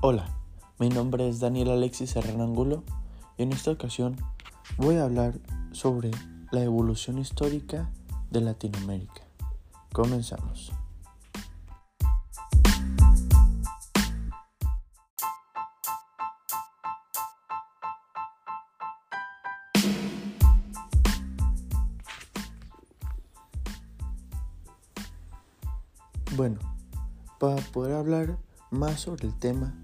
Hola, mi nombre es Daniel Alexis Herrera Angulo y en esta ocasión voy a hablar sobre la evolución histórica de Latinoamérica. Comenzamos. Bueno, para poder hablar más sobre el tema,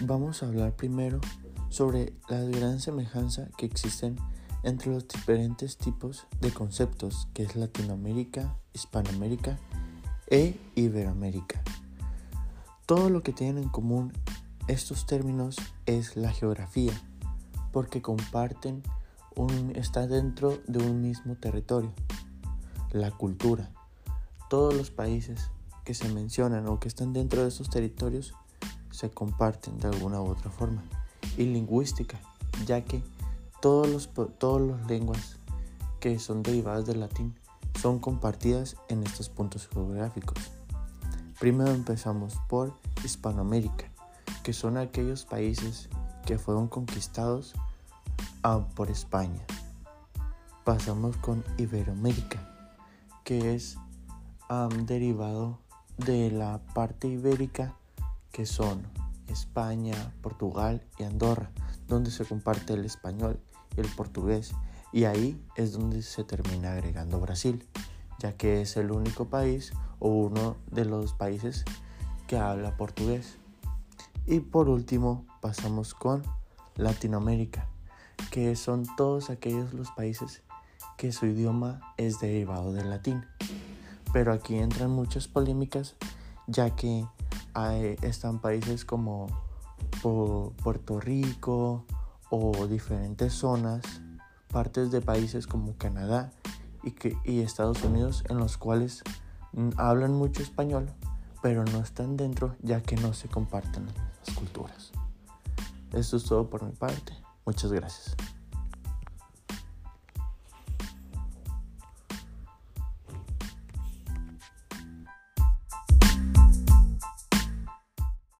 vamos a hablar primero sobre la gran semejanza que existen entre los diferentes tipos de conceptos que es Latinoamérica, Hispanoamérica e Iberoamérica. Todo lo que tienen en común estos términos es la geografía, porque comparten un, está dentro de un mismo territorio. La cultura. Todos los países que se mencionan o que están dentro de estos territorios se comparten de alguna u otra forma. Y lingüística, ya que todos los, todas las lenguas que son derivadas del latín son compartidas en estos puntos geográficos. Primero empezamos por Hispanoamérica, que son aquellos países que fueron conquistados ah, por España. Pasamos con Iberoamérica, que es derivado de la parte ibérica que son España, Portugal y Andorra, donde se comparte el español y el portugués. Y ahí es donde se termina agregando Brasil, ya que es el único país o uno de los países que habla portugués. Y por último pasamos con Latinoamérica, que son todos aquellos los países que su idioma es derivado del latín. Pero aquí entran muchas polémicas ya que hay, están países como Puerto Rico o diferentes zonas, partes de países como Canadá y, que, y Estados Unidos en los cuales hablan mucho español, pero no están dentro ya que no se comparten las culturas. Esto es todo por mi parte. Muchas gracias.